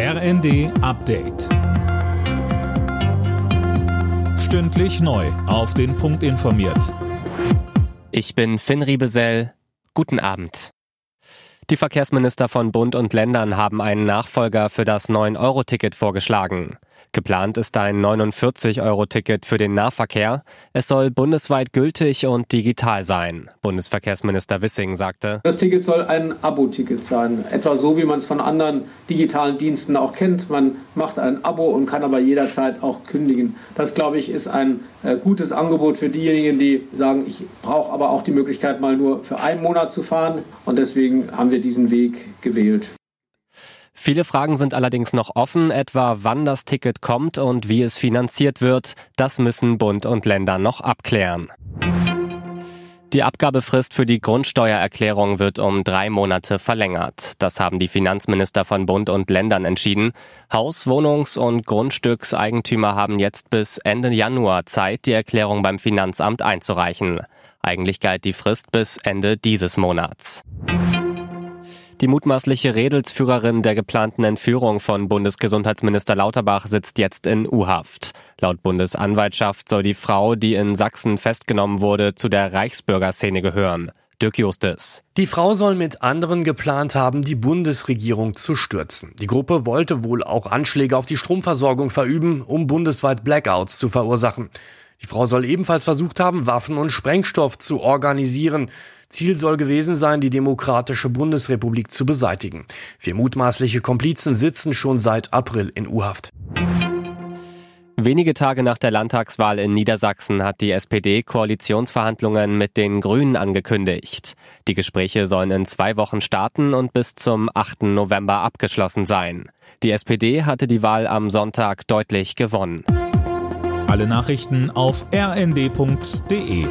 RND Update. Stündlich neu. Auf den Punkt informiert. Ich bin Finn Riebesell. Guten Abend. Die Verkehrsminister von Bund und Ländern haben einen Nachfolger für das 9-Euro-Ticket vorgeschlagen. Geplant ist ein 49-Euro-Ticket für den Nahverkehr. Es soll bundesweit gültig und digital sein. Bundesverkehrsminister Wissing sagte, Das Ticket soll ein Abo-Ticket sein. Etwa so, wie man es von anderen digitalen Diensten auch kennt. Man macht ein Abo und kann aber jederzeit auch kündigen. Das, glaube ich, ist ein äh, gutes Angebot für diejenigen, die sagen, ich brauche aber auch die Möglichkeit, mal nur für einen Monat zu fahren. Und deswegen haben wir diesen Weg gewählt. Viele Fragen sind allerdings noch offen, etwa wann das Ticket kommt und wie es finanziert wird. Das müssen Bund und Länder noch abklären. Die Abgabefrist für die Grundsteuererklärung wird um drei Monate verlängert. Das haben die Finanzminister von Bund und Ländern entschieden. Haus-, Wohnungs- und Grundstückseigentümer haben jetzt bis Ende Januar Zeit, die Erklärung beim Finanzamt einzureichen. Eigentlich galt die Frist bis Ende dieses Monats. Die mutmaßliche Redelsführerin der geplanten Entführung von Bundesgesundheitsminister Lauterbach sitzt jetzt in U-Haft. Laut Bundesanwaltschaft soll die Frau, die in Sachsen festgenommen wurde, zu der Reichsbürgerszene gehören. Dirk Justis. Die Frau soll mit anderen geplant haben, die Bundesregierung zu stürzen. Die Gruppe wollte wohl auch Anschläge auf die Stromversorgung verüben, um bundesweit Blackouts zu verursachen. Die Frau soll ebenfalls versucht haben, Waffen und Sprengstoff zu organisieren. Ziel soll gewesen sein, die Demokratische Bundesrepublik zu beseitigen. Vier mutmaßliche Komplizen sitzen schon seit April in U-Haft. Wenige Tage nach der Landtagswahl in Niedersachsen hat die SPD Koalitionsverhandlungen mit den Grünen angekündigt. Die Gespräche sollen in zwei Wochen starten und bis zum 8. November abgeschlossen sein. Die SPD hatte die Wahl am Sonntag deutlich gewonnen. Alle Nachrichten auf rnd.de